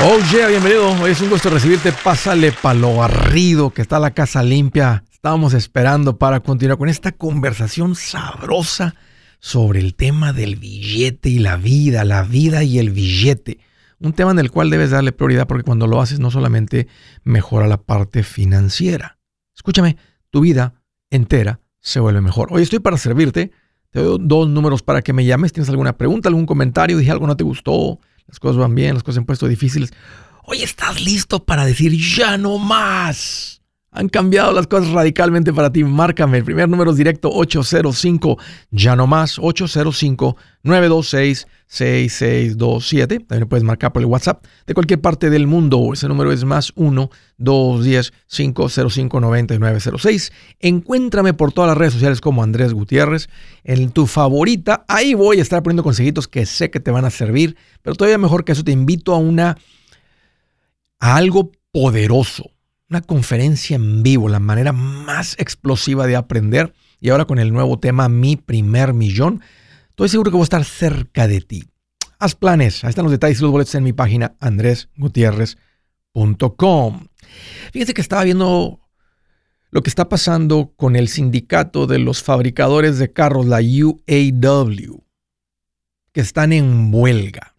Oh yeah, bienvenido. Hoy es un gusto recibirte. Pásale pa' lo barrido, que está la casa limpia. Estábamos esperando para continuar con esta conversación sabrosa sobre el tema del billete y la vida, la vida y el billete. Un tema en el cual debes darle prioridad porque cuando lo haces no solamente mejora la parte financiera. Escúchame, tu vida entera se vuelve mejor. Hoy estoy para servirte. Te doy dos números para que me llames. ¿Tienes alguna pregunta, algún comentario? Dije algo no te gustó las cosas van bien, las cosas se han puesto difíciles. Hoy estás listo para decir ya no más. Han cambiado las cosas radicalmente para ti. Márcame. El primer número es directo 805 ya no más 805 926 6627. También puedes marcar por el WhatsApp de cualquier parte del mundo. Ese número es más 1 210 505 9906. Encuéntrame por todas las redes sociales como Andrés Gutiérrez. En tu favorita, ahí voy a estar poniendo consejitos que sé que te van a servir. Pero todavía mejor que eso, te invito a una a algo poderoso una conferencia en vivo, la manera más explosiva de aprender. Y ahora con el nuevo tema Mi primer millón, estoy seguro que voy a estar cerca de ti. Haz planes, ahí están los detalles y los boletos en mi página andresgutierrez.com. Fíjense que estaba viendo lo que está pasando con el sindicato de los fabricadores de carros, la UAW, que están en huelga.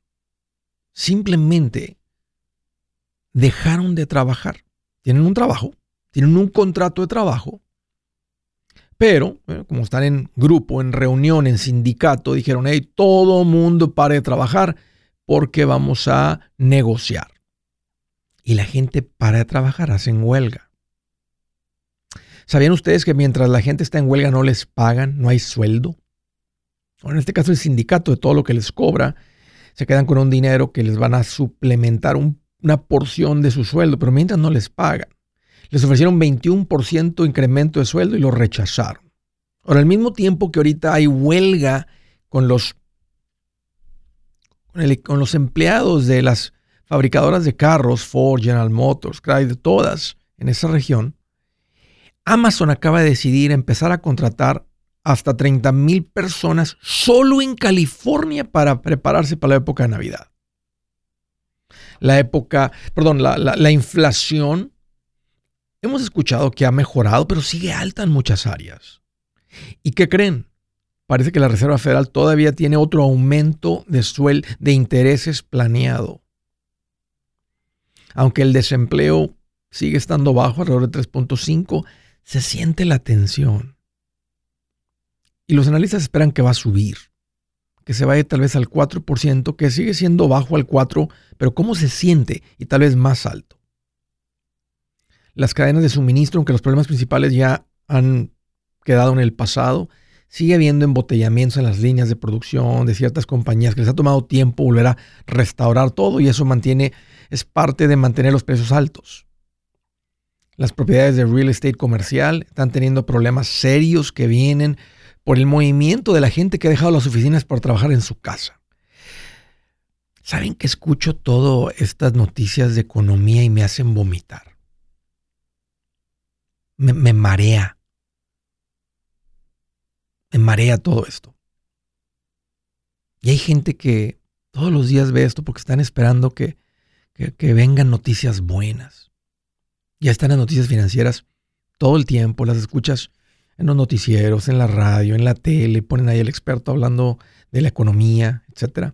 Simplemente dejaron de trabajar tienen un trabajo, tienen un contrato de trabajo, pero como están en grupo, en reunión, en sindicato, dijeron, hey, todo mundo pare de trabajar porque vamos a negociar. Y la gente para de trabajar, hacen huelga. ¿Sabían ustedes que mientras la gente está en huelga no les pagan, no hay sueldo? en este caso el sindicato de todo lo que les cobra, se quedan con un dinero que les van a suplementar un una porción de su sueldo, pero mientras no les pagan. Les ofrecieron 21% incremento de sueldo y lo rechazaron. Ahora, al mismo tiempo que ahorita hay huelga con los, con, los empleados de las fabricadoras de carros, Ford, General Motors, Chrysler, todas en esa región, Amazon acaba de decidir empezar a contratar hasta 30 mil personas solo en California para prepararse para la época de Navidad la época, perdón, la, inflación, hemos escuchado que ha mejorado, pero sigue alta en muchas áreas. ¿Y qué creen? Parece que la Reserva Federal todavía tiene otro aumento de suel de intereses planeado. Aunque el desempleo sigue estando bajo, alrededor de 3.5, se siente la tensión. Y los analistas esperan que va a subir que se vaya tal vez al 4%, que sigue siendo bajo al 4%, pero ¿cómo se siente? Y tal vez más alto. Las cadenas de suministro, aunque los problemas principales ya han quedado en el pasado, sigue habiendo embotellamientos en las líneas de producción de ciertas compañías que les ha tomado tiempo volver a restaurar todo y eso mantiene, es parte de mantener los precios altos. Las propiedades de real estate comercial están teniendo problemas serios que vienen por el movimiento de la gente que ha dejado las oficinas por trabajar en su casa. ¿Saben que escucho todas estas noticias de economía y me hacen vomitar? Me, marea. Me marea todo esto. Y hay gente que todos los días ve esto porque están esperando que, que vengan noticias buenas. Ya están las noticias financieras todo el tiempo, las escuchas en los noticieros, en la radio, en la tele, ponen ahí el experto hablando de la economía, etc.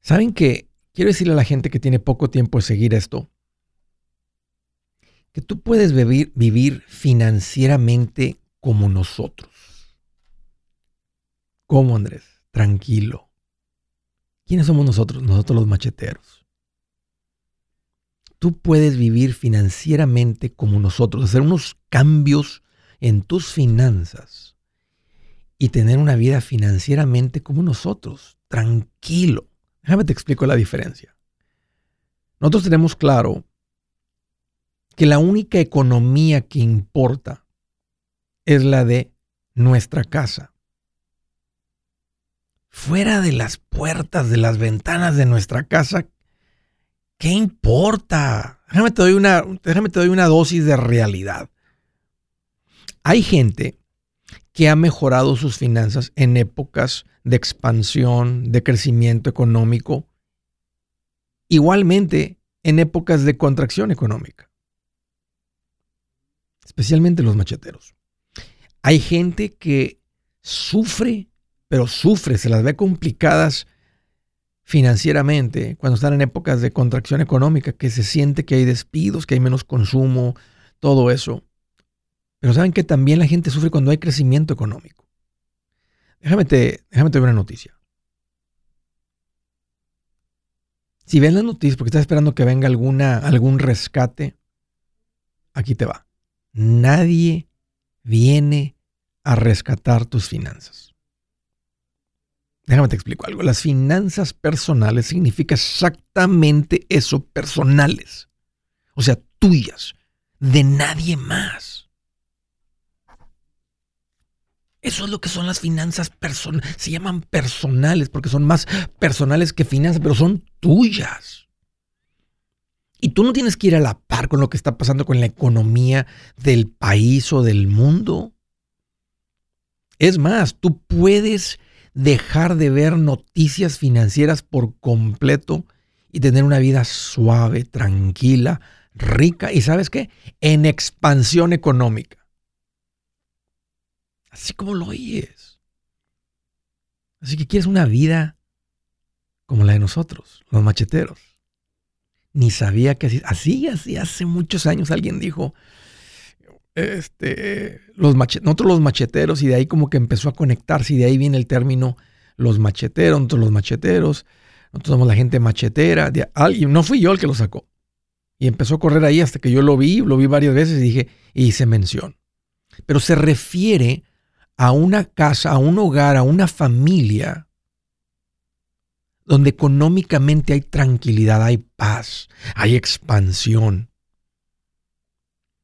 ¿Saben qué? Quiero decirle a la gente que tiene poco tiempo de seguir esto, que tú puedes vivir, vivir financieramente como nosotros. ¿Cómo, Andrés? Tranquilo. ¿Quiénes somos nosotros? Nosotros los macheteros tú puedes vivir financieramente como nosotros, hacer unos cambios en tus finanzas y tener una vida financieramente como nosotros, tranquilo. Déjame te explico la diferencia. Nosotros tenemos claro que la única economía que importa es la de nuestra casa. Fuera de las puertas, de las ventanas de nuestra casa, ¿Qué importa? Déjame te doy una, déjame te doy una dosis de realidad. Hay gente que ha mejorado sus finanzas en épocas de expansión, de crecimiento económico, igualmente en épocas de contracción económica, especialmente los macheteros. Hay gente que sufre, pero sufre, se las ve complicadas financieramente cuando están en épocas de contracción económica, que se siente que hay despidos, que hay menos consumo, todo eso. Pero saben que también la gente sufre cuando hay crecimiento económico. Déjame te, déjame te ver una noticia. Si ven las noticias porque estás esperando que venga alguna, algún rescate, aquí te va. Nadie viene a rescatar tus finanzas. Déjame te explico algo. Las finanzas personales significa exactamente eso, personales. O sea, tuyas, de nadie más. Eso es lo que son las finanzas personales. Se llaman personales porque son más personales que finanzas, pero son tuyas. Y tú no tienes que ir a la par con lo que está pasando con la economía del país o del mundo. Es más, tú puedes dejar de ver noticias financieras por completo y tener una vida suave, tranquila, rica y sabes qué? En expansión económica. Así como lo oyes. Así que quieres una vida como la de nosotros, los macheteros. Ni sabía que así, así, así hace muchos años alguien dijo, este, los los macheteros, y de ahí como que empezó a conectarse, y de ahí viene el término los macheteros, nosotros los macheteros, nosotros somos la gente machetera. De, alguien, no fui yo el que lo sacó. Y empezó a correr ahí hasta que yo lo vi, lo vi varias veces y dije, y hice mención. Pero se refiere a una casa, a un hogar, a una familia donde económicamente hay tranquilidad, hay paz, hay expansión.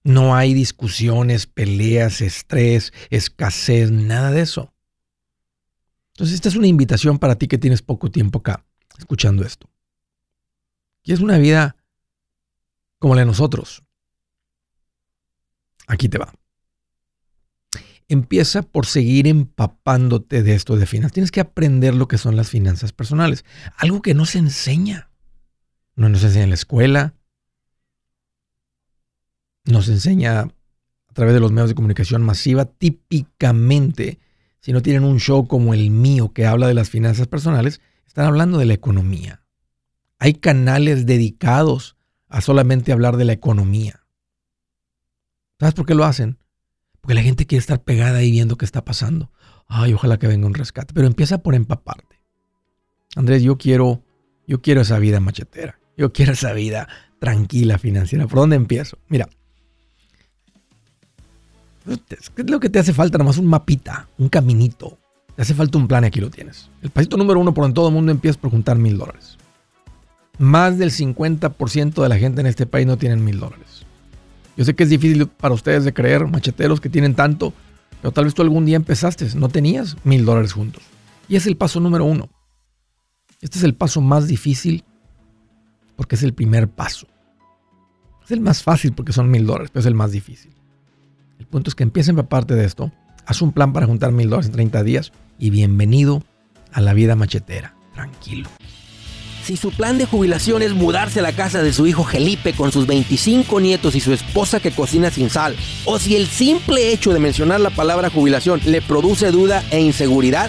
No hay discusiones, peleas, estrés, escasez, nada de eso. Entonces, esta es una invitación para ti que tienes poco tiempo acá, escuchando esto. Y es una vida como la de nosotros. Aquí te va empieza por seguir empapándote de esto de finanzas. Tienes que aprender lo que son las finanzas personales. Algo que no se enseña. No nos enseña en la escuela. Nos enseña a través de los medios de comunicación masiva. Típicamente, si no tienen un show como el mío que habla de las finanzas personales, están hablando de la economía. Hay canales dedicados a solamente hablar de la economía. ¿Sabes por qué lo hacen? Porque la gente quiere estar pegada ahí viendo qué está pasando. Ay, ojalá que venga un rescate. Pero empieza por empaparte. Andrés, yo quiero, yo quiero esa vida machetera. Yo quiero esa vida tranquila financiera. ¿Por dónde empiezo? Mira. ¿Qué es lo que te hace falta? Nomás un mapita, un caminito. Te hace falta un plan y aquí lo tienes. El pasito número uno por en todo el mundo empieza por juntar mil dólares. Más del 50% de la gente en este país no tienen mil dólares. Yo sé que es difícil para ustedes de creer, macheteros que tienen tanto, pero tal vez tú algún día empezaste, no tenías mil dólares juntos. Y es el paso número uno. Este es el paso más difícil porque es el primer paso. Es el más fácil porque son mil dólares, pero es el más difícil. El punto es que empiecen a parte de esto, haz un plan para juntar mil dólares en 30 días y bienvenido a la vida machetera. Tranquilo. Si su plan de jubilación es mudarse a la casa de su hijo Felipe con sus 25 nietos y su esposa que cocina sin sal, o si el simple hecho de mencionar la palabra jubilación le produce duda e inseguridad,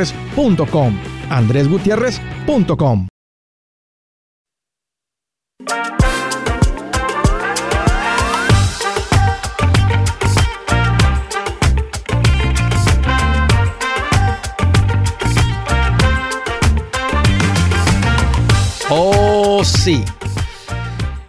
andresgutierrez.com. andresgutierrez.com. Oh, sí.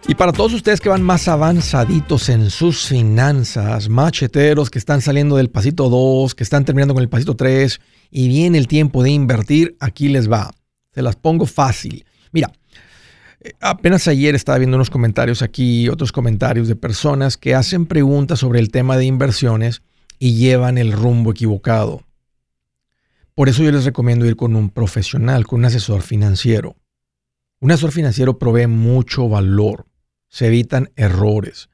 Y para todos ustedes que van más avanzaditos en sus finanzas, macheteros que están saliendo del pasito 2, que están terminando con el pasito 3 y viene el tiempo de invertir, aquí les va. Se las pongo fácil. Mira, eh, apenas ayer estaba viendo unos comentarios aquí, otros comentarios de personas que hacen preguntas sobre el tema de inversiones y llevan el rumbo equivocado. Por eso yo les recomiendo ir con un profesional, con un asesor financiero. Un asesor financiero provee mucho valor se evitan errores,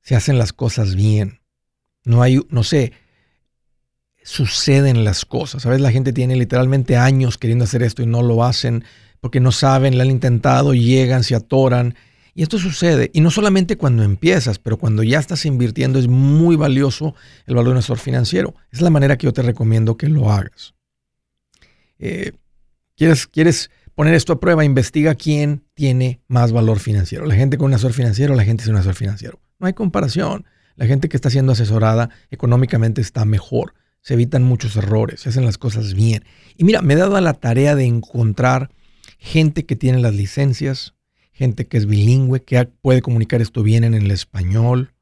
se hacen las cosas bien. No hay, no sé, suceden las cosas. ¿Sabes? La gente tiene literalmente años queriendo hacer esto y no lo hacen porque no saben, lo han intentado, llegan, se atoran. Y esto sucede. Y no solamente cuando empiezas, pero cuando ya estás invirtiendo es muy valioso el valor de un asesor financiero. es la manera que yo te recomiendo que lo hagas. Eh, ¿Quieres, quieres poner esto a prueba, investiga quién tiene más valor financiero. La gente con un asesor financiero, la gente sin un asesor financiero. No hay comparación. La gente que está siendo asesorada económicamente está mejor. Se evitan muchos errores, se hacen las cosas bien. Y mira, me he dado la tarea de encontrar gente que tiene las licencias, gente que es bilingüe, que puede comunicar esto bien en el español,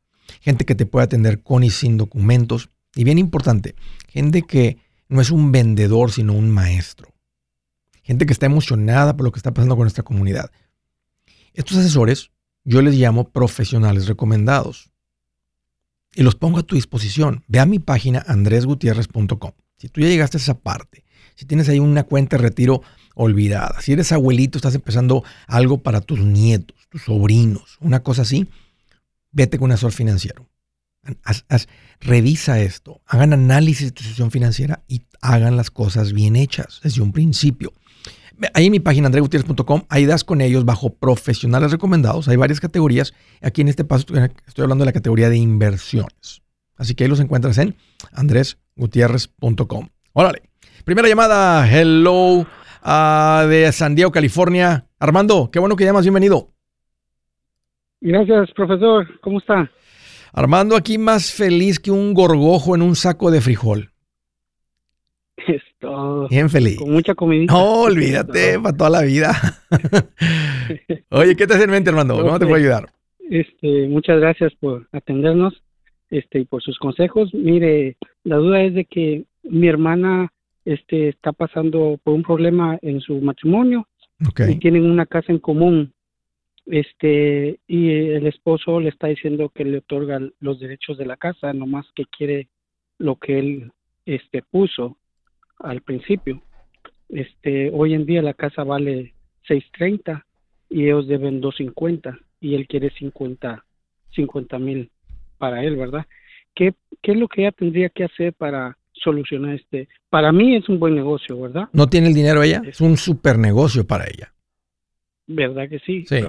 gente que te puede atender con y sin documentos. Y bien importante, gente que no es un vendedor, sino un maestro gente que está emocionada por lo que está pasando con nuestra comunidad. Estos asesores yo les llamo profesionales recomendados y los pongo a tu disposición. Ve a mi página andresgutierrez.com. Si tú ya llegaste a esa parte, si tienes ahí una cuenta de retiro olvidada, si eres abuelito, estás empezando algo para tus nietos, tus sobrinos, una cosa así, vete con un asesor financiero. revisa esto, hagan análisis de tu situación financiera y hagan las cosas bien hechas desde un principio. Ahí en mi página andregutierrez.com, ahí das con ellos bajo profesionales recomendados. Hay varias categorías. Aquí en este paso estoy hablando de la categoría de inversiones. Así que ahí los encuentras en andresgutierrez.com. Órale. Primera llamada. Hello ah, de San Diego, California. Armando, qué bueno que llamas. Bienvenido. Gracias, profesor. ¿Cómo está? Armando, aquí más feliz que un gorgojo en un saco de frijol. Bien feliz. Con mucha comida. No, olvídate, para toda la vida. Oye, ¿qué te hace en mente, Armando? ¿Cómo te puedo ayudar? Este, muchas gracias por atendernos este, y por sus consejos. Mire, la duda es de que mi hermana este, está pasando por un problema en su matrimonio y tienen una casa en común. Este, y el esposo le está diciendo que le otorga los derechos de la casa, nomás que quiere lo que él este, puso al principio. Este, hoy en día la casa vale 6.30 y ellos deben 2.50 y él quiere 50 50 mil para él, ¿verdad? ¿Qué, ¿Qué es lo que ella tendría que hacer para solucionar este? Para mí es un buen negocio, ¿verdad? ¿No tiene el dinero ella? Es un super negocio para ella. ¿Verdad que sí? Sí.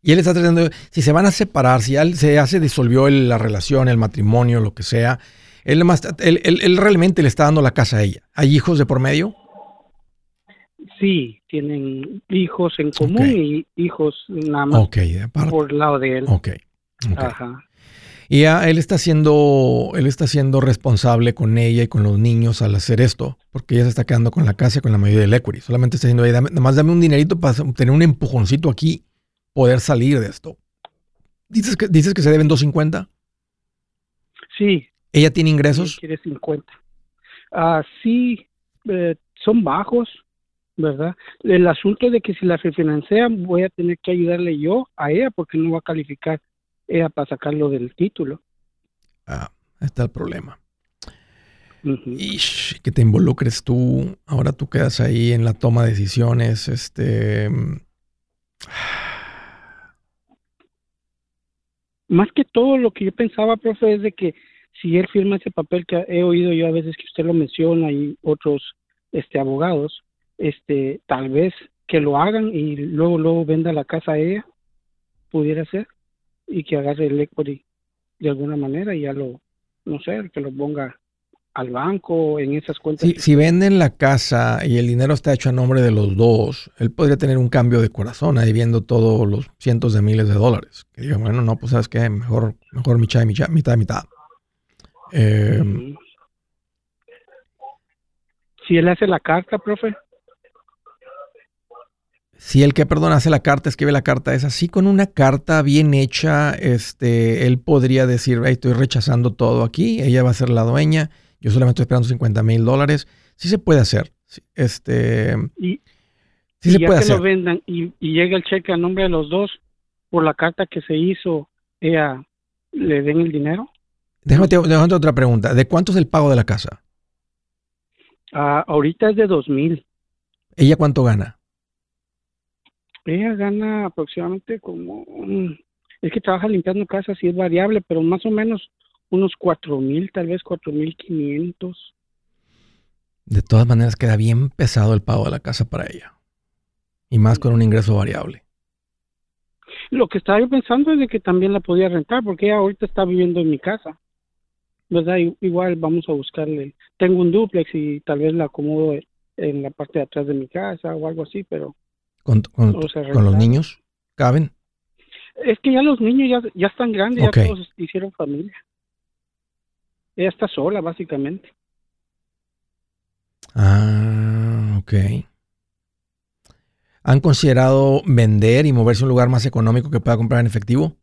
Y él está tratando, si se van a separar, si ya se hace, disolvió la relación, el matrimonio, lo que sea, él, él, realmente le está dando la casa a ella. ¿Hay hijos de por medio? Sí, tienen hijos en común y hijos nada más por el lado de él. Ok. Ajá. Y ya él está siendo, él está siendo responsable con ella y con los niños al hacer esto, porque ella se está quedando con la casa y con la mayoría del equity. Solamente está diciendo, nada más dame un dinerito para tener un empujoncito aquí poder salir de esto. ¿Dices que, dices que se deben 250? Sí. ¿Ella tiene ingresos? Quiere 50. Ah, sí, eh, son bajos, ¿verdad? El asunto de que si la refinancian voy a tener que ayudarle yo a ella porque no va a calificar ella para sacarlo del título. Ah, está el problema. Y que te involucres tú, ahora tú quedas ahí en la toma de decisiones, este... Más que todo lo que yo pensaba, profe, es de que si él firma ese papel que he oído yo a veces que usted lo menciona y otros este abogados, este tal vez que lo hagan y luego luego venda la casa a ella, pudiera ser, y que agarre el equity de alguna manera y ya lo, no sé, que lo ponga al banco, en esas cuentas. Si, venden la casa y el dinero está hecho a nombre de los dos, él podría tener un cambio de corazón ahí viendo todos los cientos de miles de dólares. Que diga, bueno, no, pues sabes qué, mejor, mejor mitad y mitad, mitad, mitad. Eh, si él hace la carta, profe. Si él que, perdón, hace la carta, escribe la carta es así con una carta bien hecha, este, él podría decir, estoy rechazando todo aquí, ella va a ser la dueña yo solamente estoy esperando 50 mil dólares. Sí se puede hacer. Este, y, sí se ya puede que lo vendan y, llega el cheque a nombre de los dos por la carta que se hizo, ella le den el dinero. Déjame, déjame otra pregunta. ¿De cuánto es el pago de la casa? Ah, ahorita es de dos mil. ¿Ella cuánto gana? Ella gana aproximadamente como... Es que trabaja limpiando casas y es variable, pero más o menos unos cuatro mil, tal vez cuatro mil quinientos. De todas maneras queda bien pesado el pago de la casa para ella. Y más con un ingreso variable. Lo que estaba yo pensando es de que también la podía rentar, porque ella ahorita está viviendo en mi casa. ¿Verdad? Igual vamos a buscarle. Tengo un duplex y tal vez la acomodo en la parte de atrás de mi casa o algo así, pero... ¿Con, con, los niños? ¿Caben? Es que ya los niños ya, ya están grandes, ya todos hicieron familia. Ella está sola, básicamente. Ah, ok. ¿Han considerado vender y moverse a un lugar más económico que pueda comprar en efectivo?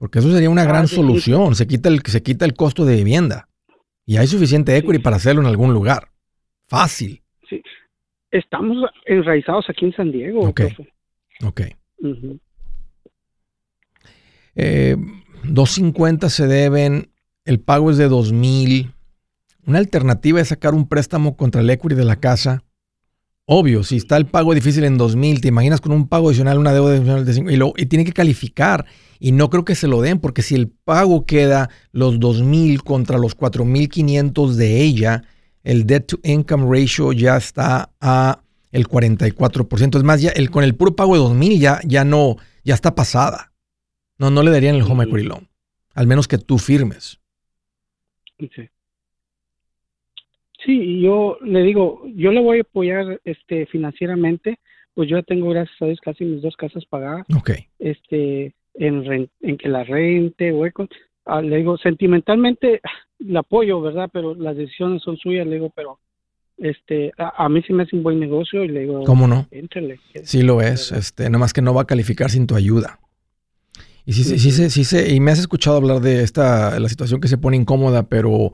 Porque eso sería una ah, gran solución. Se quita, el, se quita el costo de vivienda. Y hay suficiente equity para hacerlo en algún lugar. Fácil. Sí. Estamos enraizados aquí en San Diego. Ok. Ok. 250 eh, se deben el pago es de 2000. Una alternativa es sacar un préstamo contra el equity de la casa. Obvio, si está el pago difícil en 2000, te imaginas con un pago adicional, una deuda adicional de 5 y, y tiene que calificar. Y no creo que se lo den, porque si el pago queda los 2000 contra los 4500 de ella, el debt to income ratio ya está a el 44%. Es más, ya el, con el puro pago de 2000 ya, ya no, ya está pasada. No, no le darían el home equity loan. Al menos que tú firmes. Sí. Sí, yo le digo, yo le voy a apoyar este financieramente, pues yo tengo gracias a Dios casi mis dos casas pagadas. Ok. Este en en que la rente o ah, le digo sentimentalmente la apoyo, ¿verdad? Pero las decisiones son suyas, le digo, pero este a, mí sí me hace un buen negocio y le digo, ¿cómo no? Sí lo es, este, nada más que no va a calificar sin tu ayuda. Y sí, sí, sí, sí, sí, y me has escuchado hablar de esta, la situación que se pone incómoda, pero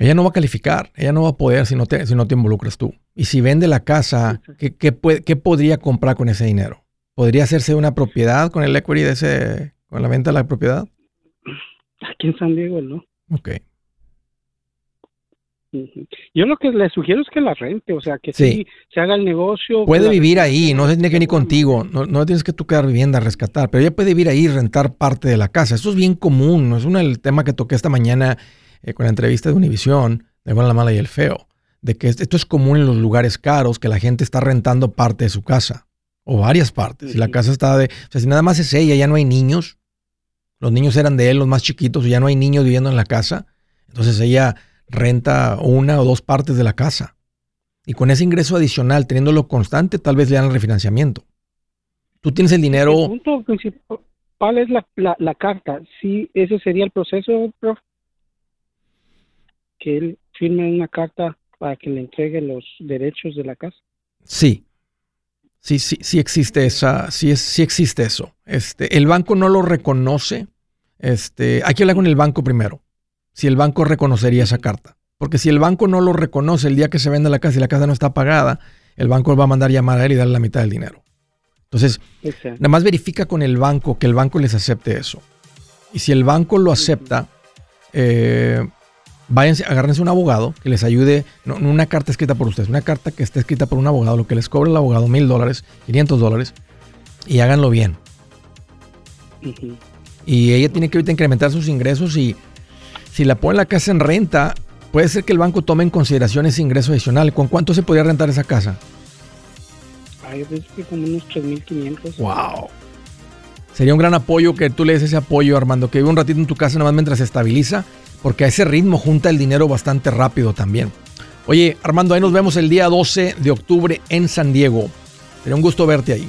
ella no va a calificar, ella no va a poder si no te, si no te involucras tú. Y si vende la casa, ¿qué, qué, qué podría comprar con ese dinero? ¿Podría hacerse una propiedad con el equity de ese, con la venta de la propiedad? Aquí en San Diego, ¿no? Ok. Yo lo que le sugiero es que la rente, o sea, que sí, se haga el negocio. Puede vivir ahí, no tiene que venir contigo, no, no, tienes que tú quedar vivienda a rescatar, pero ella puede vivir ahí y rentar parte de la casa. Eso es bien común, no es uno el tema que toqué esta mañana eh, con la entrevista de Univisión, de Buena, la Mala y el Feo, de que esto es común en los lugares caros, que la gente está rentando parte de su casa, o varias partes. Si la casa está de, o sea, si nada más es ella, ya no hay niños, los niños eran de él, los más chiquitos, ya no hay niños viviendo en la casa, entonces ella renta una o dos partes de la casa. Y con ese ingreso adicional, teniéndolo constante, tal vez le dan el refinanciamiento. Tú tienes el dinero. El punto principal es la, la, carta. Sí, ese sería el proceso, prof. Que él firme una carta para que le entregue los derechos de la casa. Sí. Sí, sí, sí existe esa, sí, es, sí existe eso. Este, el banco no lo reconoce. Este, hay que hablar con el banco primero. Si el banco reconocería esa carta. Porque si el banco no lo reconoce el día que se vende la casa y la casa no está pagada, el banco va a mandar llamar a él y darle la mitad del dinero. Entonces, nada más verifica con el banco que el banco les acepte eso. Y si el banco lo acepta, eh, váyanse, agárrense un abogado que les ayude, no, una carta escrita por ustedes, una carta que esté escrita por un abogado, lo que les cobre el abogado, mil dólares, 500 dólares, y háganlo bien. Y ella tiene que ahorita incrementar sus ingresos y si la pone la casa en renta, Puede ser que el banco tome en consideración ese ingreso adicional. ¿Con cuánto se podría rentar esa casa? Ay, veces que como unos 3.500. ¡Wow! Sería un gran apoyo que tú le des ese apoyo, Armando, que vive un ratito en tu casa nomás mientras se estabiliza, porque a ese ritmo junta el dinero bastante rápido también. Oye, Armando, ahí nos vemos el día 12 de octubre en San Diego. Sería un gusto verte ahí.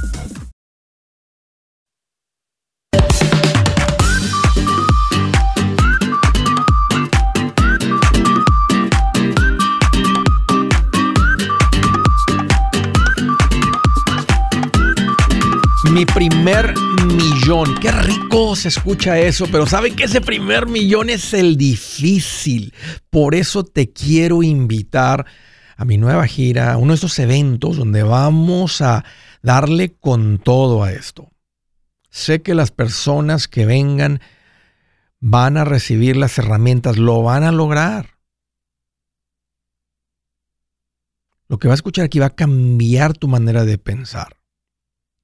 Qué rico se escucha eso, pero ¿saben que ese primer millón es el difícil? Por eso te quiero invitar a mi nueva gira, a uno de estos eventos donde vamos a darle con todo a esto. Sé que las personas que vengan van a recibir las herramientas, lo van a lograr. Lo que va a escuchar aquí va a cambiar tu manera de pensar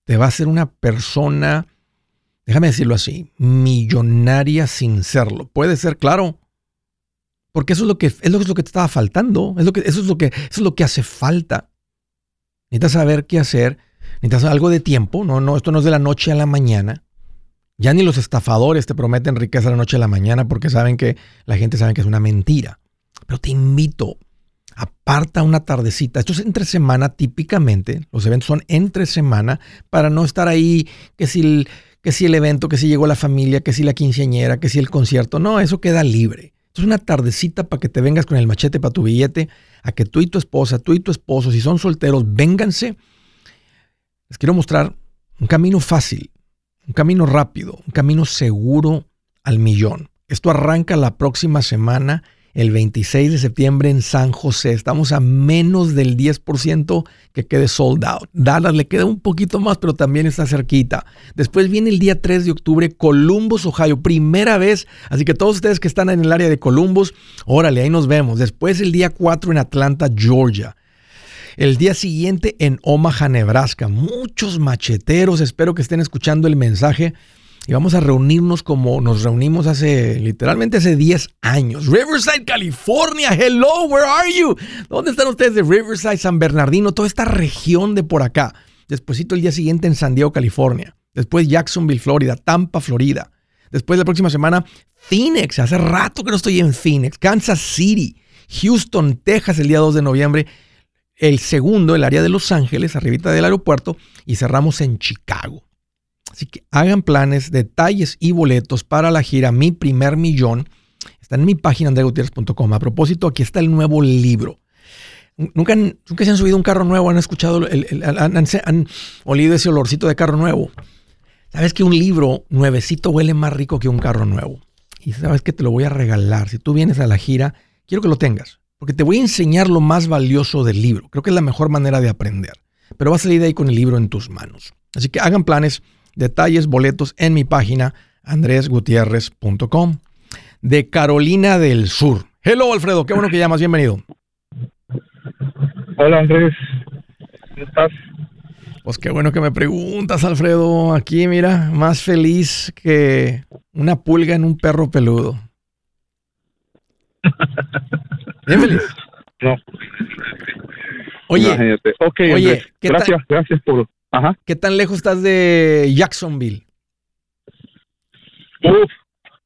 te va a hacer una persona, déjame decirlo así, millonaria sin serlo. Puede ser, claro. Porque eso es lo que, es lo, que te estaba faltando. Es lo que, eso, es lo que, es lo que hace falta. Necesitas saber qué hacer. Necesitas algo de tiempo. No, no, esto no es de la noche a la mañana. Ya ni los estafadores te prometen riqueza de la noche a la mañana porque saben que la gente sabe que es una mentira. Pero te invito, aparta una tardecita. Esto es entre semana típicamente. Los eventos son entre semana para no estar ahí que si que si el evento, que si llegó la familia, que si la quinceañera, que si el concierto. No, eso queda libre. Es una tardecita para que te vengas con el machete para tu billete, a que tú y tu esposa, tú y tu esposo, si son solteros, vénganse. Les quiero mostrar un camino fácil, un camino rápido, un camino seguro al millón. Esto arranca la próxima semana el 26 de septiembre en San José. Estamos a menos del 10% que quede sold out. Dallas le queda un poquito más, pero también está cerquita. Después viene el día 3 de octubre, Columbus, Ohio. Primera vez. Así que todos ustedes que están en el área de Columbus, órale, ahí nos vemos. Después el día 4 en Atlanta, Georgia. El día siguiente en Omaha, Nebraska. Muchos macheteros, espero que estén escuchando el mensaje y vamos a reunirnos como nos reunimos hace literalmente hace 10 años. Riverside, California. Hello, where are you? ¿Dónde están ustedes de Riverside, San Bernardino, toda esta región de por acá? Despuésito el día siguiente en San Diego, California. Después Jacksonville, Florida, Tampa, Florida. Después la próxima semana Phoenix, hace rato que no estoy en Phoenix, Kansas City, Houston, Texas el día 2 de noviembre. El segundo, el área de Los Ángeles, arribita del aeropuerto, y cerramos en Chicago. Así que hagan planes, detalles y boletos para la gira Mi Primer Millón. Están en mi página andregutierrez.com. A propósito, aquí está el nuevo libro. ¿Nunca, nunca se han subido un carro nuevo, han escuchado, han, olido ese olorcito de carro nuevo. Sabes que un libro nuevecito huele más rico que un carro nuevo. Y sabes que te lo voy a regalar. Si tú vienes a la gira, quiero que lo tengas. Porque te voy a enseñar lo más valioso del libro. Creo que es la mejor manera de aprender. Pero vas a salir de ahí con el libro en tus manos. Así que hagan planes, detalles, boletos en mi página andresgutierrez.com. De Carolina del Sur. Hello, Alfredo, qué bueno que llamas, bienvenido. Hola, Andrés. ¿Cómo estás? Pues qué bueno que me preguntas, Alfredo. Aquí, mira, más feliz que una pulga en un perro peludo. Bien feliz. No. Oye. Ok, oye, Andrés. ¿qué Gracias, gracias por... Ajá. ¿qué tan lejos estás de Jacksonville? Uf,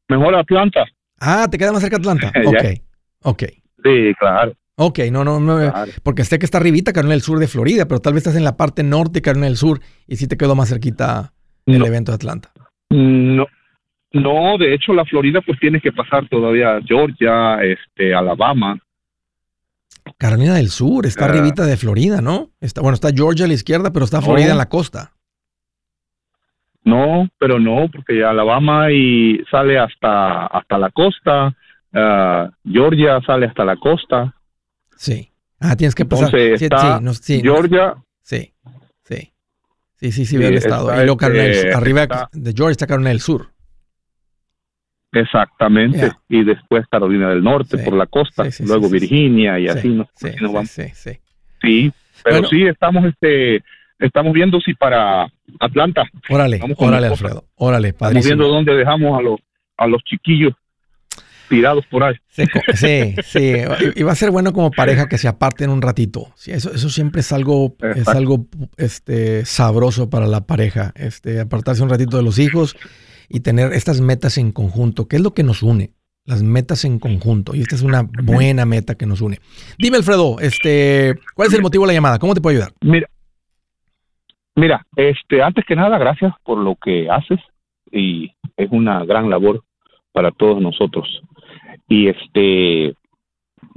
mejor Atlanta. Ah, te queda más cerca Atlanta. Ok, ok, Sí, claro. ok. No, no, no. claro. Porque sé que está arribita, Carolina del Sur de Florida, pero tal vez estás en la parte norte Carolina del Sur y sí te quedó más cerquita el No. evento de Atlanta. No, no, de hecho la Florida pues tienes que pasar todavía Georgia, este, Alabama. Carolina del Sur, está Ah. arribita de Florida, ¿no? Está, bueno, está Georgia a la izquierda, pero está Florida No. en la costa. No, pero no, porque ya Alabama y sale hasta hasta la costa, ah, Georgia sale hasta la costa, Sí. Ah, tienes que pasar. entonces Sí, está sí, no, sí, Georgia, sí, sí. Sí, sí, sí, el estado. está Y luego Carolina este. Arriba está- de Georgia está Carolina del Sur. Exactamente, y después Carolina del Norte Sí, por la costa, sí, sí, luego Virginia y Sí, así, ¿no? sí, Así nos sí, vamos. sí, pero Bueno. sí estamos este estamos viendo si para Atlanta, Órale, órale. Alfredo. Órale, estamos viendo padrísimo. dónde dejamos a los a los chiquillos tirados por ahí. Sí, sí. Y va a ser bueno como pareja que se aparten un ratito. Sí, eso, eso siempre es algo, es algo este, sabroso para la pareja. Este, apartarse un ratito de los hijos y tener estas metas en conjunto. ¿Qué es lo que nos une? Las metas en conjunto. Y esta es una buena meta que nos une. Dime, Alfredo, este, ¿cuál es el motivo de la llamada? ¿Cómo te puedo ayudar? Mira, mira, este, antes que nada, gracias por lo que haces y es una gran labor para todos nosotros. Y este,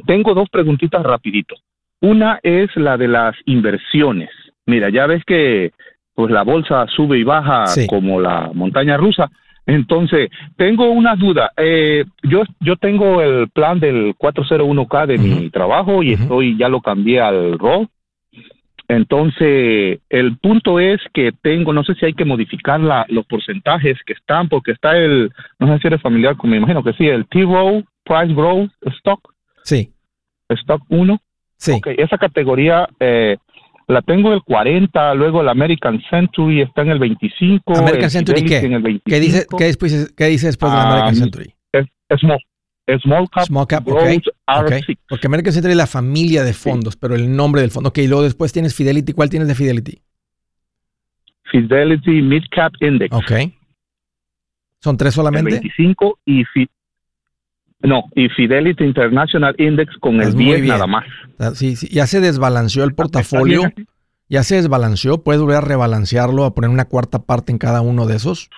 tengo dos preguntitas rapidito. Una es la de las inversiones. Mira, ya ves que pues la bolsa sube y baja Sí. como la montaña rusa. Entonces, tengo una duda. Eh, yo, yo tengo el plan del 401k de mi trabajo y estoy, ya lo cambié al Roth. Entonces, el punto es que tengo, no sé si hay que modificar la, los porcentajes que están, porque está el, no sé si eres familiar con, me imagino que sí, el T-Row, Price Grow Stock, Sí, Stock 1. sí. Ok, esa categoría eh, la tengo el 40, luego el American Century está en el 25. American el Century, Fidelity ¿qué? En el 25. ¿Qué dice, qué después, qué dice después de la Ah, American Century? Es, es small, small cap, Small cap, ok. growth ok. R6. Porque American Century es la familia de fondos, pero el nombre del fondo. Ok, y luego después tienes Fidelity. ¿Cuál tienes de Fidelity? Fidelity Mid Cap Index. Ok. ¿Son tres el solamente? 25 y fi- no, y Fidelity International Index con Es el muy 10 bien. nada más. Sí, sí, ya se desbalanceó el portafolio. ¿Está bien Ya se desbalanceó. Puedes volver a rebalancearlo, a poner una cuarta parte en cada uno de esos.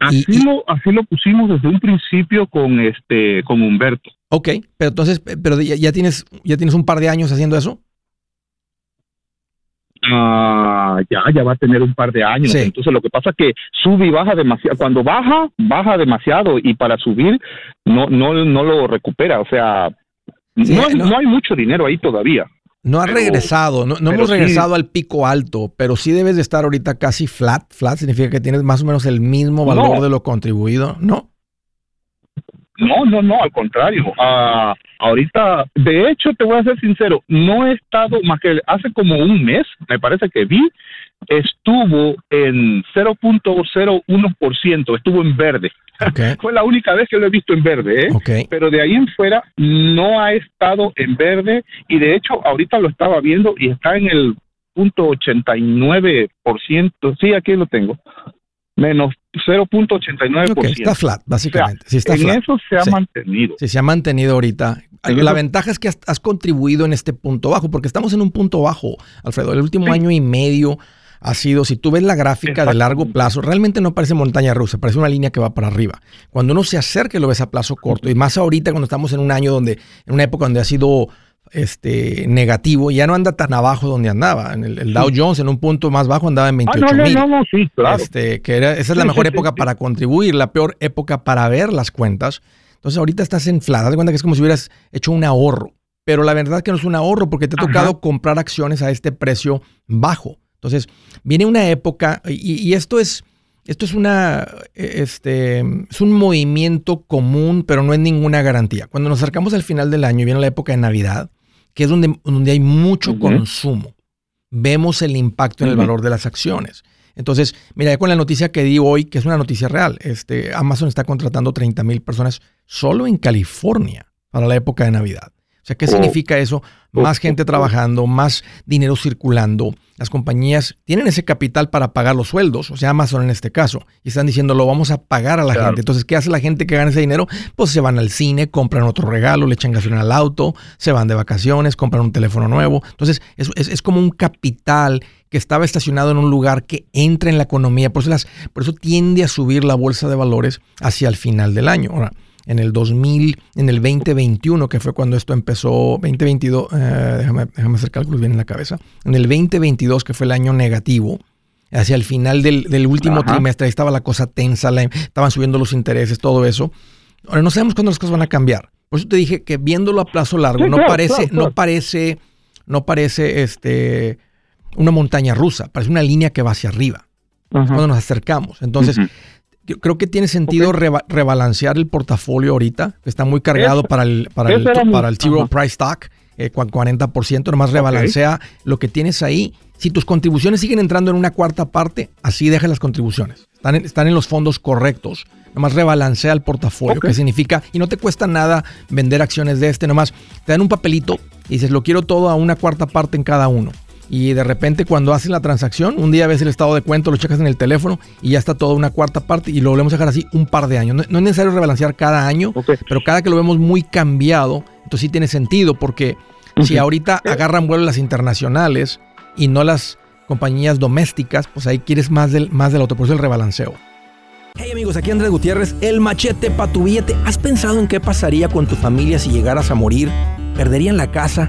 Así, Y- lo, así lo pusimos desde un principio con este con Humberto. Ok, pero entonces, pero ya, ya tienes, ya tienes un par de años haciendo eso. Ya, ya va a tener un par de años. Sí. Entonces lo que pasa es que sube y baja demasiado. Cuando baja, baja demasiado y para subir no no no lo recupera. O sea, Sí, no, hay- no. no hay mucho dinero ahí todavía. No ha Pero- regresado, no, no hemos sí. regresado al pico alto, pero sí debes de estar ahorita casi flat. Flat significa que tienes más o menos el mismo valor No. de lo contribuido, ¿no? No, no, no, al contrario. Ah, ahorita, de hecho, te voy a ser sincero, no he estado más que hace como un mes, me parece que vi, estuvo en 0.01%, estuvo en verde. Fue la única vez que lo he visto en verde, ¿eh? ok. Pero de ahí en fuera no ha estado en verde y de hecho ahorita lo estaba viendo y está en el punto 89%, sí, aquí lo tengo, menos 0.89%. Ok, está flat, básicamente. Sí, está en flat. eso se ha Sí. mantenido. Sí, se ha mantenido ahorita. En La eso- ventaja es que has, has contribuido en este punto bajo, porque estamos en un punto bajo, Alfredo. El último Sí. año y medio ha sido, si tú ves la gráfica de largo plazo, realmente no parece montaña rusa, parece una línea que va para arriba. Cuando uno se acerca lo ves a plazo corto, y más ahorita cuando estamos en un año donde, en una época donde ha sido este negativo, ya no anda tan abajo donde andaba. En el, el Dow Jones en un punto más bajo andaba en Ah, 28 no, no, mil. no, no, sí, claro. Este, que era, esa es la mejor sí, sí, época para contribuir, la peor época para ver las cuentas. Entonces ahorita estás inflada, de cuenta que es como si hubieras hecho un ahorro, pero la verdad que no es un ahorro porque te ha Ajá. tocado comprar acciones a este precio bajo. Entonces, viene una época, y, esto es, esto es una, este, es un movimiento común, pero no es ninguna garantía. Cuando nos acercamos al final del año y viene la época de Navidad, que es donde, donde hay mucho consumo, vemos el impacto en el valor de las acciones. Entonces, mira, con la noticia que di hoy, que es una noticia real, este, Amazon está contratando 30 mil personas solo en California para la época de Navidad. O sea, ¿qué oh. significa eso? Más gente trabajando, más dinero circulando. Las compañías tienen ese capital para pagar los sueldos, o sea, Amazon en este caso, y están diciendo, lo vamos a pagar a la gente. Entonces, ¿qué hace la gente que gana ese dinero? Pues se van al cine, compran otro regalo, le echan gasolina al auto, se van de vacaciones, compran un teléfono nuevo. Entonces, es, es, como un capital que estaba estacionado en un lugar que entra en la economía. Por eso, las, por eso tiende a subir la bolsa de valores hacia el final del año. Ahora, en el 2000, en el 2021, que fue cuando esto empezó, 2022, eh, déjame, déjame, hacer cálculos bien en la cabeza, en el 2022, que fue el año negativo, hacia el final del, último trimestre, ahí estaba la cosa tensa, estaban subiendo los intereses, todo eso. Ahora no sabemos cuándo las cosas van a cambiar. Por eso te dije que viéndolo a plazo largo, no parece, no parece, no parece este, una montaña rusa, parece una línea que va hacia arriba. Cuando nos acercamos. Entonces, creo que tiene sentido rebalancear el portafolio ahorita, que está muy cargado para el, para el, para el Zero Price Stock, eh, 40%, nomás rebalancea lo que tienes ahí. Si tus contribuciones siguen entrando en una cuarta parte, así deja las contribuciones. Están en, están en los fondos correctos. Nomás rebalancea el portafolio, que significa, y no te cuesta nada vender acciones de este, nomás te dan un papelito y dices, lo quiero todo a una cuarta parte en cada uno y de repente cuando haces la transacción, un día ves el estado de cuenta, lo checas en el teléfono y ya está toda una cuarta parte y lo volvemos a dejar así un par de años. No, es necesario rebalancear cada año, pero cada que lo vemos muy cambiado, entonces sí tiene sentido porque si ahorita agarran vuelo las internacionales y no las compañías domésticas, pues ahí quieres más del, más del auto, por eso el rebalanceo. Hey amigos, aquí Andrés Gutiérrez, el machete para tu billete. ¿Has pensado en qué pasaría con tu familia si llegaras a morir? ¿Perderían la casa?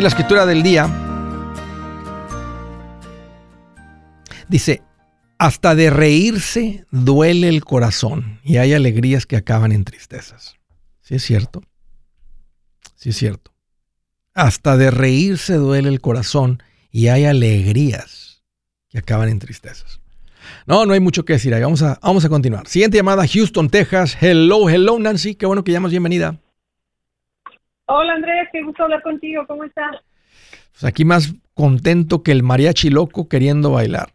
La escritura del día, Dice, hasta de reírse duele el corazón y hay alegrías que acaban en tristezas. ¿Sí es cierto? Sí es cierto. Hasta de reírse duele el corazón y hay alegrías que acaban en tristezas. No, no hay mucho que decir ahí. Vamos a, vamos a continuar. Siguiente llamada, Houston, Texas. Hello, hello, Nancy. Qué bueno que llamas. Bienvenida. Hola, Andrés. Qué gusto hablar contigo. ¿Cómo estás? Pues aquí más contento que el mariachi loco queriendo bailar.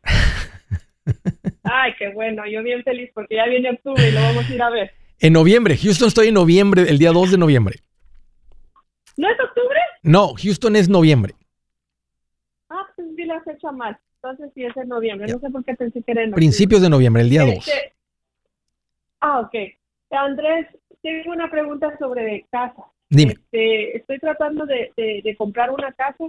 Ay, qué bueno, yo bien feliz porque ya viene octubre y lo vamos a ir a ver. En noviembre, Houston estoy en noviembre, el día 2 de noviembre. ¿No es octubre? No, Houston es noviembre. Ah, pues vi la fecha mal. Entonces sí es en noviembre. No sé por qué pensé que era en Principios de noviembre, el día 2. Este, ah, ok. Andrés, tengo una pregunta sobre casa. Dime. Este, estoy tratando de, de comprar una casa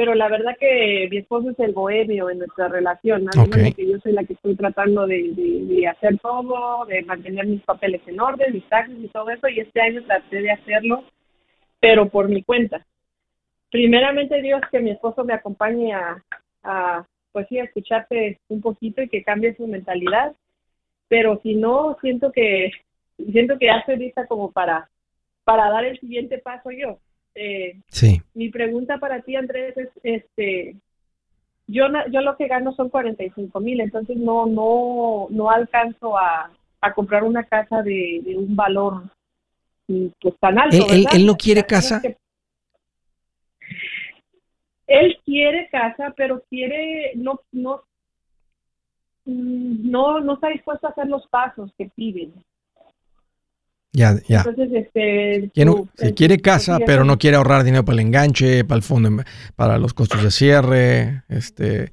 pero la verdad que mi esposo es el bohemio en nuestra relación, okay. que yo soy la que estoy tratando de, hacer todo, de mantener mis papeles en orden, mis taxes y todo eso, y este año traté de hacerlo, pero por mi cuenta. Primeramente Dios que mi esposo me acompañe a, a pues sí, a escucharte un poquito y que cambie su mentalidad, pero si no, siento que, siento que hace lista como para, para dar el siguiente paso yo eh, sí. Mi pregunta para ti, Andrés, es, este, yo, yo lo que gano son 45 mil, entonces no, no, no alcanzo a, a comprar una casa de, un valor mm, pues tan alto. ¿Él, no quiere casa? él quiere casa, pero quiere, no, no, mm, no, no está dispuesto a hacer los pasos que piden. Ya, ya. Entonces, este, si quiere casa, pero no quiere ahorrar dinero para el enganche, para el fondo, para los costos de cierre, este,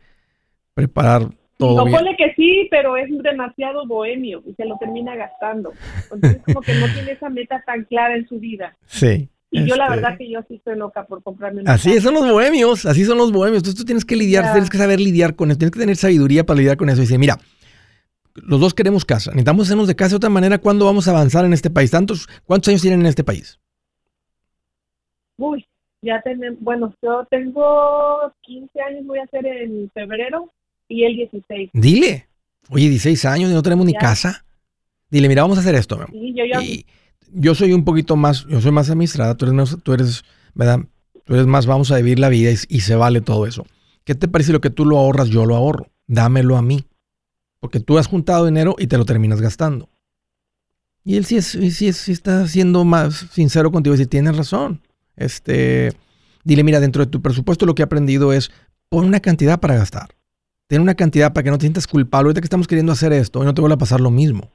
preparar todo. No pone que sí, pero es demasiado bohemio y se lo termina gastando. Entonces, como que no tiene esa meta tan clara en su vida. Sí. Y yo la este verdad que yo sí estoy loca por comprarme una Así son los bohemios, así son los bohemios. Entonces tú tienes que lidiar, tienes que saber lidiar con eso, tienes que tener sabiduría para lidiar con eso. Y decir, mira, los dos queremos casa, necesitamos hacernos de casa de otra manera. ¿Cuándo vamos a avanzar en este país? ¿Tantos, ¿Cuántos años tienen en este país? Uy, ya tenemos, bueno, yo tengo 15 años, voy a hacer en febrero y el 16. Dile, oye, 16 años y no tenemos ni casa. Dile, mira, vamos a hacer esto. Sí, yo, yo, yo soy un poquito más, yo soy más administrada, tú eres, tú eres, ¿verdad? Tú eres más, vamos a vivir la vida y, se vale todo eso. ¿Qué te parece lo que tú lo ahorras, yo lo ahorro? Dámelo a mí. Porque tú has juntado dinero y te lo terminas gastando. Y él sí, es, sí, sí está siendo más sincero contigo y si tienes razón. Este, dile, mira, dentro de tu presupuesto lo que he aprendido es pon una cantidad para gastar. Ten una cantidad para que no te sientas culpable. Ahorita que estamos queriendo hacer esto y no te vuelva a pasar lo mismo.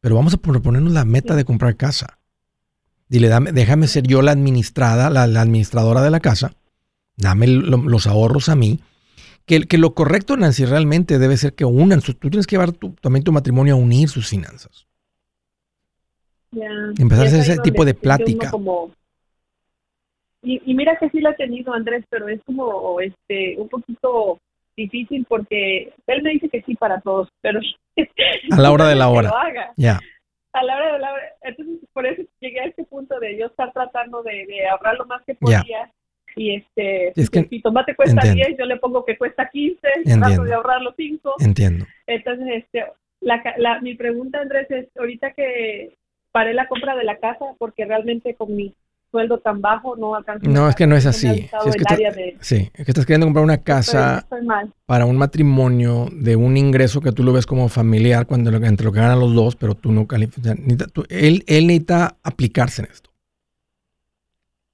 Pero vamos a proponernos la meta de comprar casa. Dile, dame, déjame ser yo la administrada, la, administradora de la casa. Dame los ahorros a mí. Que, que, lo correcto, Nancy, realmente debe ser que unan. tú tienes que llevar también tu matrimonio a unir sus finanzas. Empezar a hacer ese tipo de plática. y, mira que sí lo ha tenido Andrés, pero es como este un poquito difícil porque él me dice que sí para todos, pero a la hora de la hora. Ya. A la hora de la hora. Entonces, por eso llegué a este punto de yo estar tratando de, ahorrar lo más que podía. Y este, si tomate cuesta 10, yo le pongo que cuesta 15, trato de ahorrar los 5. Entiendo. Entonces, este, la, la, mi pregunta, Andrés, es ahorita que paré la compra de la casa, porque realmente con mi sueldo tan bajo no alcanza. No, es que no es así. es que sí, es que estás queriendo comprar una casa para un matrimonio de un ingreso que tú lo ves como familiar cuando entre lo que ganan los dos, pero tú no calificas. Él, él necesita aplicarse en esto.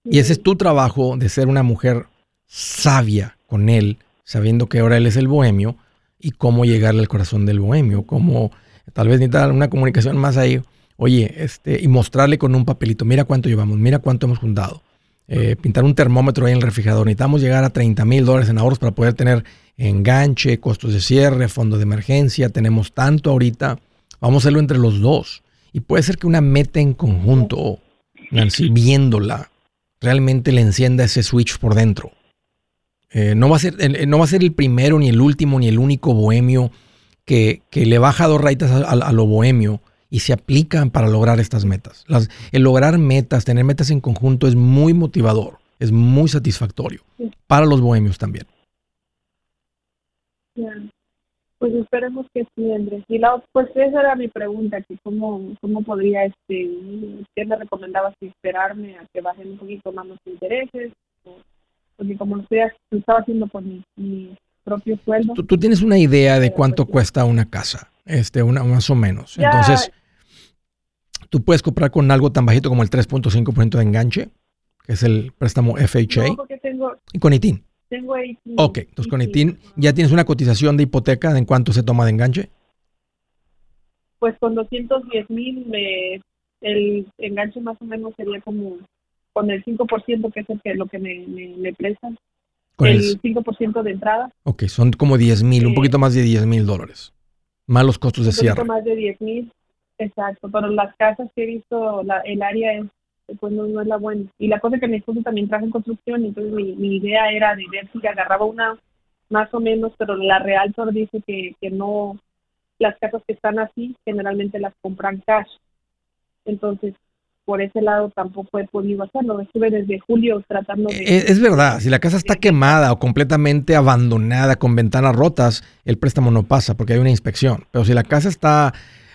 Y ese es tu trabajo de ser una mujer sabia con él, sabiendo que ahora él es el bohemio y cómo llegarle al corazón del bohemio, cómo tal vez necesita una comunicación más ahí oye, este, y mostrarle con un papelito, mira cuánto llevamos, mira cuánto hemos juntado. Eh, pintar un termómetro ahí en el refrigerador. Necesitamos llegar a 30 mil dólares en ahorros para poder tener enganche, costos de cierre, fondo de emergencia. Tenemos tanto ahorita. Vamos a hacerlo entre los dos. Y puede ser que una meta en conjunto, Nancy, viéndola, realmente le encienda ese switch por dentro. Eh, no, va a ser, no va a ser el primero, ni el último, ni el único bohemio que, que le baja dos rayitas a lo bohemio y se aplican para lograr estas metas. el lograr metas, tener metas en conjunto es muy motivador, es muy satisfactorio para los bohemios también. Pues esperemos que sí, Andrés. Y la, pues esa era mi pregunta, que cómo, cómo podría, este, ¿qué me recomendabas esperarme a que bajen un poquito más los intereses? Porque como lo, estoy, estaba haciendo por mi, propio sueldo. ¿Tú, tienes una idea de cuánto pues, cuesta una casa, este, una más o menos. Entonces, Tú puedes comprar con algo tan bajito como el 3.5% de enganche, que es el préstamo FHA. No, tengo, y con ITIN. Tengo ITIN. Ok, entonces con ITIN ya tienes una cotización de hipoteca en cuánto se toma de enganche. Pues con 210 mil el enganche más o menos sería como con el 5% que es el que, lo que me, me, prestan. el, 5% de entrada. Ok, son como 10 mil, un poquito más de 10 mil dólares. Más los costos de cierre. Un poquito más de 10 mil. Exacto, pero las casas que he visto, el área es, pues no, es la buena. Y la cosa que mi esposo también trajo en construcción, entonces mi, idea era de ver si agarraba una más o menos, pero la Realtor dice que, que no, las casas que están así generalmente las compran cash. Entonces, por ese lado tampoco he podido hacerlo. Estuve desde julio tratando de... Es, es, verdad, si la casa está quemada o completamente abandonada con ventanas rotas, el préstamo no pasa porque hay una inspección. Pero si la casa está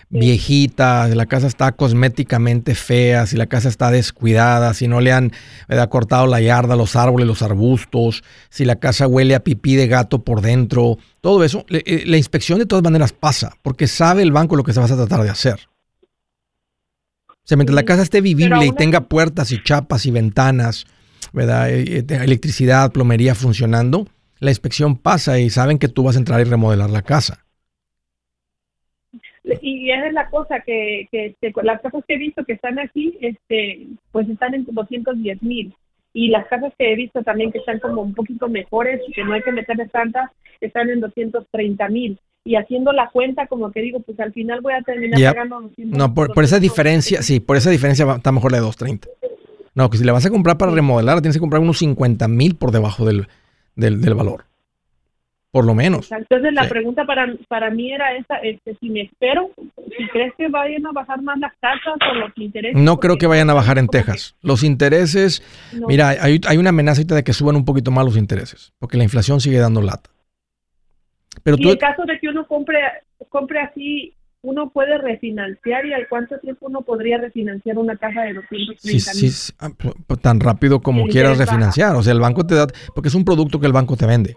viejita, si la casa está cosméticamente fea, si la casa está descuidada, si no le han cortado la yarda, los árboles, los arbustos, si la casa huele a pipí de gato por dentro, todo eso, eh, la inspección de todas maneras pasa, porque sabe el banco lo que se va a tratar de hacer. O sea, mientras la casa esté vivible y tenga puertas y chapas y ventanas, ¿verdad? Eh, eh, electricidad, plomería funcionando, la inspección pasa y saben que tú vas a entrar y remodelar la casa. Y esa es la cosa que, que, este, las casas que he visto que están aquí, este, pues están en 210 mil. Y las casas que he visto también que están como un poquito mejores, que no hay que meterles tantas, están en 230 mil. Y haciendo la cuenta, como que digo, pues al final voy a terminar pagando 200 No, por, por esa diferencia, sí, por esa diferencia está mejor la de 230. No, que si le vas a comprar para remodelar, tienes que comprar unos 50 mil por debajo del, del, del valor por lo menos. Entonces la pregunta para, para mí era esa, este, si me espero, si crees que vayan a bajar más las tasas o los intereses. No creo que vayan a bajar en Texas. Los intereses, mira, hay, hay, una amenaza de que suban un poquito más los intereses, porque la inflación sigue dando lata. Pero y en caso de que uno compre, compre así, uno puede refinanciar y al cuánto tiempo uno podría refinanciar una casa de 230 sí, sí, ah, tan rápido como quieras refinanciar. O sea, el banco te da, porque es un producto que el banco te vende.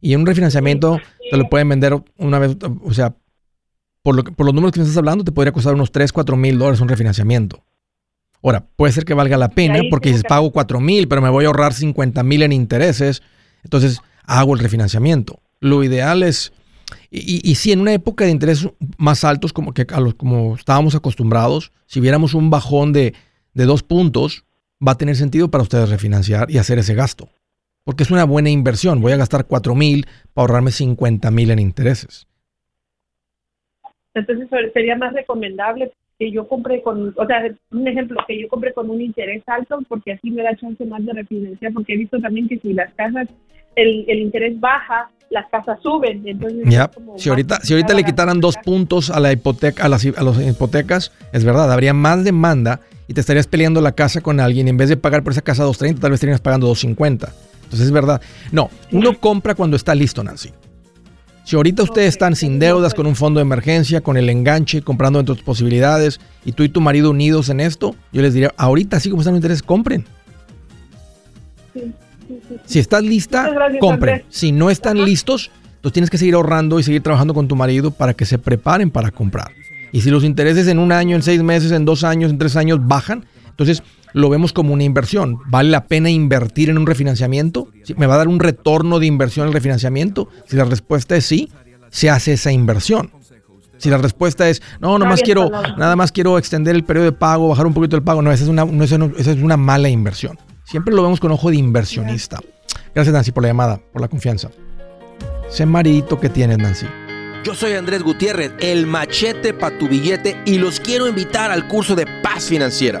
Y en un refinanciamiento te lo pueden vender una vez, o sea, por, lo, por los números que me estás hablando, te podría costar unos 3, 4 mil dólares un refinanciamiento. Ahora, puede ser que valga la pena porque dices, pago 4 mil, pero me voy a ahorrar 50 mil en intereses. Entonces, hago el refinanciamiento. Lo ideal es, y, y, si en una época de intereses más altos, como, que a los, como estábamos acostumbrados, si viéramos un bajón de, de dos puntos, va a tener sentido para ustedes refinanciar y hacer ese gasto porque es una buena inversión. Voy a gastar 4 mil para ahorrarme 50 mil en intereses. Entonces sería más recomendable que yo compre con, o sea, un ejemplo, que yo compre con un interés alto, porque así me da chance más de refinanciar, porque he visto también que si las casas, el, interés baja, las casas suben. Entonces, si ahorita, si ahorita le quitaran dos puntos a la hipoteca, a las, a las hipotecas, es verdad, habría más demanda y te estarías peleando la casa con alguien. Y en vez de pagar por esa casa 230, tal vez estarías pagando 250. Entonces es verdad. No, uno compra cuando está listo, Nancy. Si ahorita ustedes están sin deudas, con un fondo de emergencia, con el enganche, comprando entre tus posibilidades, y tú y tu marido unidos en esto, yo les diría, ahorita sí como están los intereses, compren. Si estás lista, compren. Si no están listos, tú tienes que seguir ahorrando y seguir trabajando con tu marido para que se preparen para comprar. Y si los intereses en un año, en seis meses, en dos años, en tres años bajan, entonces lo vemos como una inversión. ¿Vale la pena invertir en un refinanciamiento? ¿Me va a dar un retorno de inversión el refinanciamiento? Si la respuesta es sí, se hace esa inversión. Si la respuesta es no, nada más quiero, nada más quiero extender el periodo de pago, bajar un poquito el pago, no, esa es una, esa es una mala inversión. Siempre lo vemos con ojo de inversionista. Gracias Nancy por la llamada, por la confianza. Ese marito que tienes, Nancy. Yo soy Andrés Gutiérrez, el machete para tu billete y los quiero invitar al curso de paz financiera.